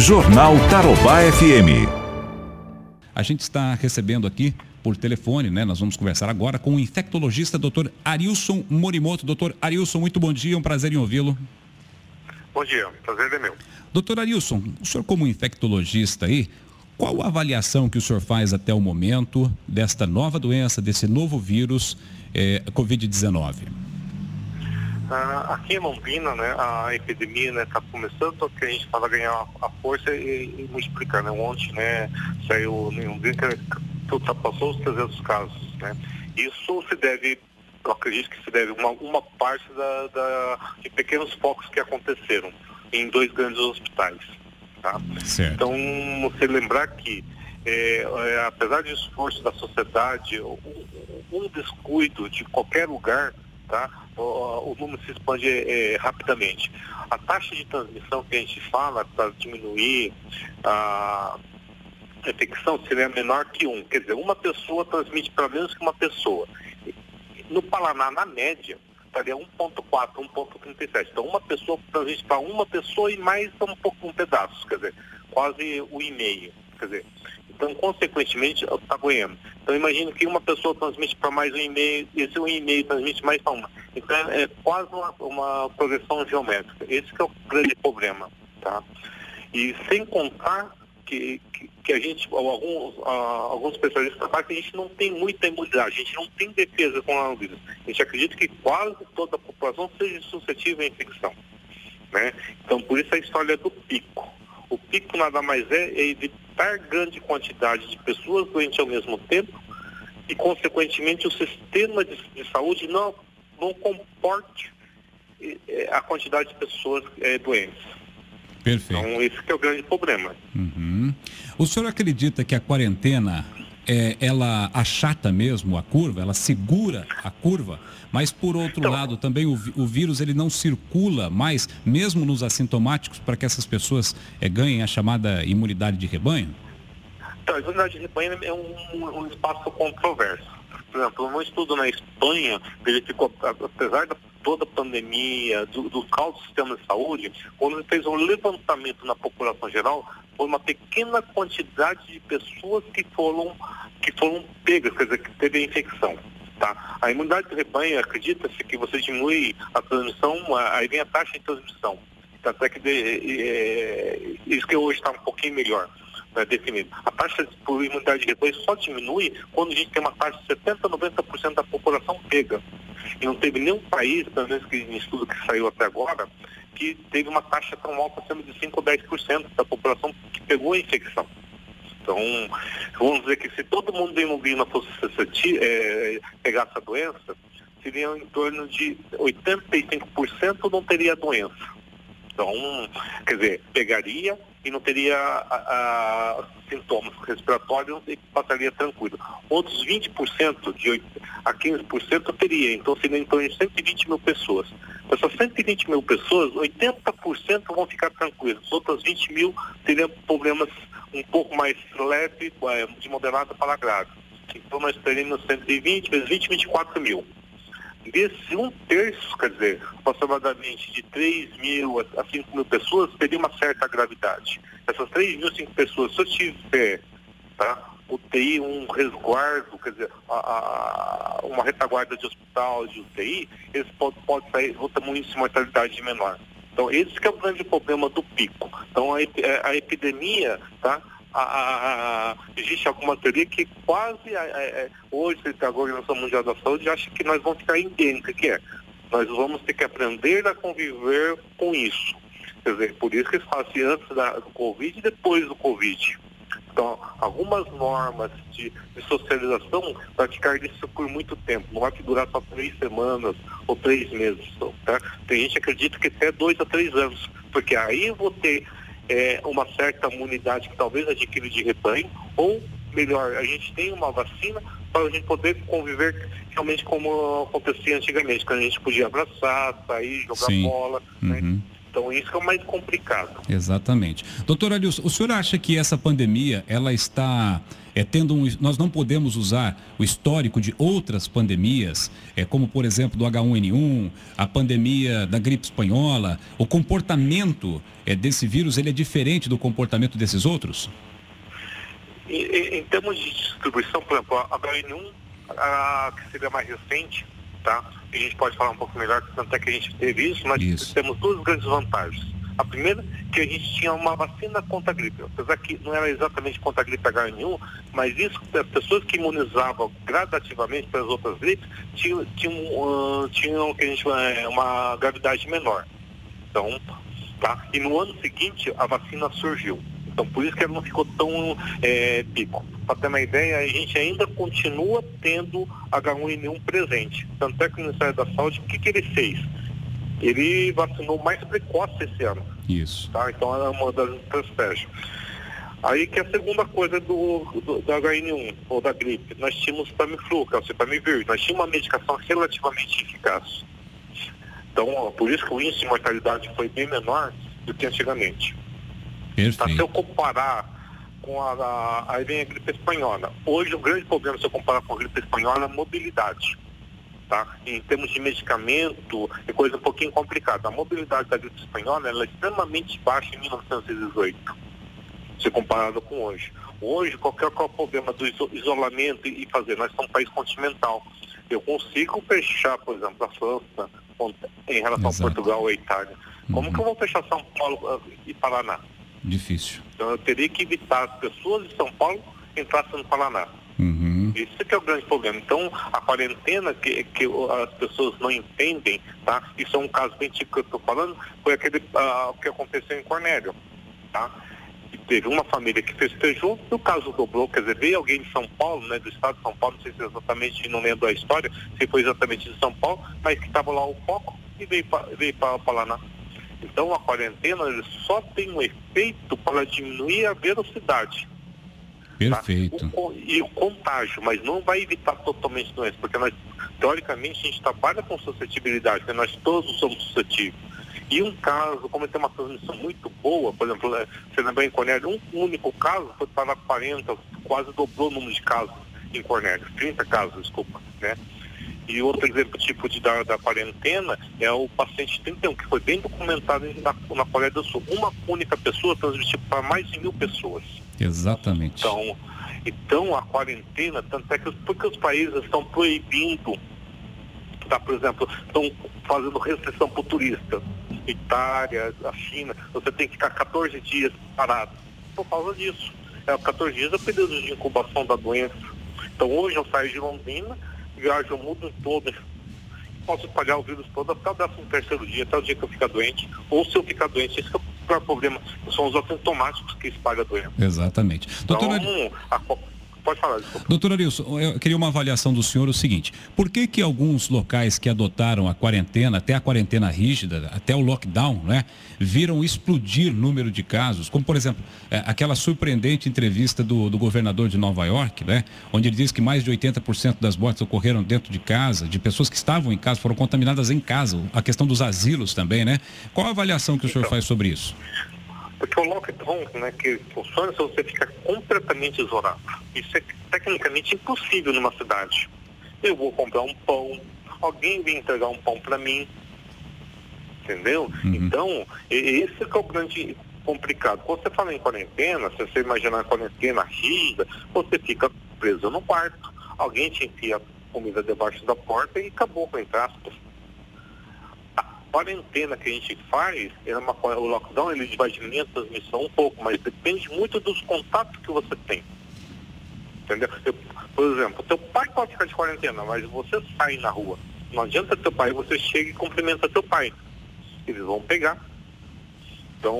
Jornal Tarobá FM. A gente está recebendo aqui por telefone, né? Nós vamos conversar agora com o infectologista Dr. Arilson Morimoto. Doutor Arilson, muito bom dia, um prazer em ouvi-lo. Bom dia, prazer é meu. Doutor Arilson, o senhor como infectologista aí, qual a avaliação que o senhor faz até o momento desta nova doença, desse novo vírus, eh, Covid-19? Ah, aqui em Londrina, né, a epidemia está né, tá começando, que a gente estava ganhar a força e, e multiplicar. Né? Ontem né, saiu em Londrina que ultrapassou os 300 casos. Né? Isso se deve, eu acredito que se deve uma, uma parte da, da, de pequenos focos que aconteceram em dois grandes hospitais. Tá? Então, você lembrar que é, é, apesar do esforço da sociedade, um, um descuido de qualquer lugar tá? O, o número se expande é, rapidamente. A taxa de transmissão que a gente fala para diminuir a infecção seria menor que um. Quer dizer, uma pessoa transmite para menos que uma pessoa. No Paraná, na média, estaria 1.4, 1.37. Então, uma pessoa transmite para uma pessoa e mais um pouco um pedaço, quer dizer, quase o e-mail. Quer dizer, então, consequentemente, está ganhando. Então, imagino que uma pessoa transmite para mais um e-mail, esse um e-mail transmite mais para uma. Então, é quase uma, uma progressão geométrica. Esse é o grande problema. Tá? E sem contar que, que, que a gente, alguns, uh, alguns especialistas falam que a gente não tem muita imunidade, a gente não tem defesa com a vírus. A gente acredita que quase toda a população seja suscetível à infecção. Né? Então, por isso a história do pico. O pico nada mais é, é evitar grande quantidade de pessoas doentes ao mesmo tempo e, consequentemente, o sistema de, de saúde não, não comporte eh, a quantidade de pessoas eh, doentes. Perfeito. Então, esse é o grande problema. Uhum. O senhor acredita que a quarentena é, ela achata mesmo a curva, ela segura a curva, mas por outro então, lado também o, o, vírus ele não circula mais, mesmo nos assintomáticos, para que essas pessoas é, ganhem a chamada imunidade de rebanho? Então, a imunidade de rebanho é um, um espaço controverso. Por exemplo, um estudo na Espanha verificou, apesar da toda a pandemia, do, do caos do sistema de saúde, quando ele fez um levantamento na população geral, foi uma pequena quantidade de pessoas que foram, que foram pegas, quer dizer, que teve a infecção. Tá? A imunidade de rebanho, acredita-se que você diminui a transmissão, aí vem a taxa de transmissão. Até que de, é, isso que hoje está um pouquinho melhor né, definido. A taxa por imunidade de rebanho só diminui quando a gente tem uma taxa de 70% a 90% da população pega. E não teve nenhum país, pelo menos que em estudo que saiu até agora, que teve uma taxa tão alta, acima de 5 ou 10% da população que pegou a infecção. Então, vamos dizer que se todo mundo em Londrina fosse é, pegar essa doença, seria em torno de 85% não teria doença. Então, quer dizer, pegaria e não teria a, a, sintomas respiratórios e passaria tranquilo. Outros 20% de, a 15% teria, então seria em torno de 120 mil pessoas. Essas 120 mil pessoas, 80% vão ficar tranquilos, outras 20 mil teriam problemas um pouco mais leves, é, de moderado para grave. Então nós teríamos 120 vezes 20, 24 mil. Desse um terço, quer dizer, aproximadamente de 3 mil a 5 mil pessoas, teria uma certa gravidade. Essas 3 mil, 5 pessoas, se eu tiver tá, UTI, um resguardo, quer dizer, a, a, uma retaguarda de hospital, de UTI, eles podem pode sair outra munição mortalidade menor. Então, esse é o grande problema do pico. Então, a, a epidemia, tá? A, a, existe alguma teoria que quase é, hoje a Organização Mundial da Saúde acha que nós vamos ficar endêmica, que é nós vamos ter que aprender a conviver com isso. Quer dizer, por isso que eles falam assim, antes da, do Covid e depois do Covid. Então, algumas normas de, de socialização vai ficar por muito tempo. Não vai durar só três semanas ou três meses. Tá? Tem gente que acredita que até dois a três anos. Porque aí vou ter é, uma certa imunidade que talvez adquire de rebanho, ou melhor, a gente tem uma vacina para a gente poder conviver realmente como acontecia antigamente, quando a gente podia abraçar, sair, jogar Sim. bola. Né? Uhum. Então isso é o mais complicado. Exatamente. Doutor Adilson, o senhor acha que essa pandemia, ela está é, tendo um, nós não podemos usar o histórico de outras pandemias, é, como por exemplo do H1N1, a pandemia da gripe espanhola, o comportamento é, desse vírus ele é diferente do comportamento desses outros? Em, em termos de distribuição, por exemplo, a H1N1, a, que seria mais recente, tá? A gente pode falar um pouco melhor, tanto é que a gente teve isso, nós isso. temos duas grandes vantagens. A primeira, que a gente tinha uma vacina contra a gripe, apesar que não era exatamente contra a gripe H1N1, mas isso, as pessoas que imunizavam gradativamente para as outras gripes tinham, tinham, uh, tinham que a gente, uh, uma gravidade menor. Então, tá? E no ano seguinte, a vacina surgiu. Então, por isso que ela não ficou tão é, pico. Para ter uma ideia, a gente ainda continua tendo H1N1 presente. Tanto é que o Ministério da Saúde, o que, que ele fez? Ele vacinou mais precoce esse ano. Isso. Tá? Então, é uma das estratégias. Aí que é a segunda coisa do, do, do H1N1, ou da gripe. Nós tínhamos Tamiflu, que é o Citamivir. Nós tínhamos uma medicação relativamente eficaz. Então, por isso que o índice de mortalidade foi bem menor do que antigamente. Tá, se eu comparar com a, a, aí vem a gripe espanhola. Hoje o grande problema se eu comparar com a gripe espanhola é a mobilidade. Tá? Em termos de medicamento, é coisa um pouquinho complicada. A mobilidade da gripe espanhola é extremamente baixa em 1918, se comparado com hoje. Hoje, qualquer, qualquer problema do isolamento e fazer, nós somos um país continental. Eu consigo fechar, por exemplo, a França em relação Exato. a Portugal ou a Itália. Como uhum. que eu vou fechar São Paulo uh, e Paraná? Difícil. Então eu teria que evitar as pessoas de São Paulo entrassem no Paraná. Uhum. Isso que é o grande problema. Então, a quarentena que, que as pessoas não entendem, tá? Isso é um caso bem típico que eu estou falando, foi aquele uh, que aconteceu em Cornélio, tá? E teve uma família que festejou, e o caso dobrou, quer dizer, veio alguém de São Paulo, né, do estado de São Paulo, não sei se exatamente, não lembro a história, se foi exatamente de São Paulo, mas que estava lá o foco e veio para veio Paraná. Então a quarentena só tem um efeito para diminuir a velocidade. Perfeito. Tá? O, e o contágio, mas não vai evitar totalmente doença, porque nós, teoricamente, a gente trabalha com suscetibilidade, porque nós todos somos suscetíveis. E um caso, como tem uma transmissão muito boa, por exemplo, você lembra em Cornélio, um único caso foi para 40, quase dobrou o número de casos em Cornélio, 30 casos, desculpa, né? E outro exemplo tipo de, da, da quarentena é o paciente 31, que foi bem documentado na, na Coreia do Sul. Uma única pessoa transmitiu para mais de mil pessoas. Exatamente. Então, então a quarentena, tanto é que porque os países estão proibindo, tá, por exemplo, estão fazendo restrição para o turista. Itália, a China, você tem que ficar 14 dias parado. Por causa disso. É, 14 dias é o período de incubação da doença. Então hoje eu saio de Londrina, viajo o mundo todo, posso espalhar o vírus todo até o décimo terceiro dia, até o dia que eu ficar doente, ou se eu ficar doente, esse é o pior problema, são os assintomáticos que espalham a doença. Exatamente. Então, a, Pode falar, desculpa. Doutor Arilson, eu queria uma avaliação do senhor o seguinte, por que que alguns locais que adotaram a quarentena, até a quarentena rígida, até o lockdown, né, viram explodir número de casos, como por exemplo, é, aquela surpreendente entrevista do, do governador de Nova York, né, onde ele diz que mais de 80% das mortes ocorreram dentro de casa, de pessoas que estavam em casa, foram contaminadas em casa, a questão dos asilos também, né? Qual a avaliação que o senhor então, faz sobre isso? Porque o lockdown, né, que funciona se você fica completamente isolado. Isso é tecnicamente impossível numa cidade. Eu vou comprar um pão, alguém vem entregar um pão para mim, entendeu? Uhum. Então, esse é o grande complicado. Quando você fala em quarentena, se você imaginar a quarentena rígida, você fica preso no quarto, alguém te enfia comida debaixo da porta e acabou com entre aspas quarentena que a gente faz, é uma, o lockdown ele vai diminuir a transmissão um pouco, mas depende muito dos contatos que você tem. Entendeu? Eu, por exemplo, teu pai pode ficar de quarentena, mas você sai na rua. Não adianta teu pai, você chega e cumprimenta teu pai. Eles vão pegar. Então,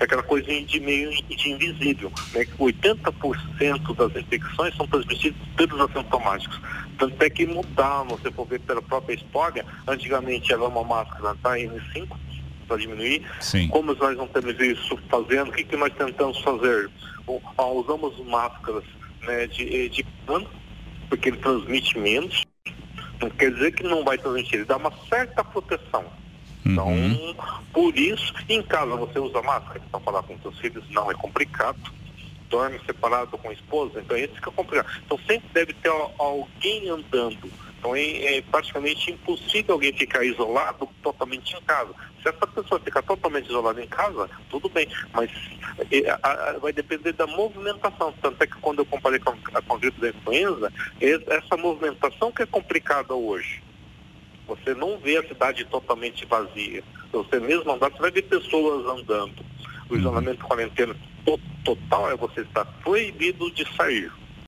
é aquela coisinha de meio de invisível. Né? 80% das infecções são transmitidas pelos assintomáticos. Tanto é que mudaram, você for ver pela própria história, antigamente era uma máscara da N5 para diminuir. Sim. Como nós não temos isso fazendo, o que, que nós tentamos fazer? usamos máscaras né, de, de pano, porque ele transmite menos. Não quer dizer que não vai transmitir, ele dá uma certa proteção. Então, uhum. por isso, em casa você usa máscara, então falar com seus filhos não é complicado. Dorme separado com a esposa, então esse que é complicado. Então sempre deve ter alguém andando. Então é, é praticamente impossível alguém ficar isolado totalmente em casa. Se essa pessoa ficar totalmente isolada em casa, tudo bem, mas é, a, a, vai depender da movimentação. Tanto é que quando eu comparei com, com a gripe da influenza, essa movimentação que é complicada hoje. Você não vê a cidade totalmente vazia. Você mesmo andar, você vai ver pessoas andando. O isolamento quarentena total é você estar proibido de sair.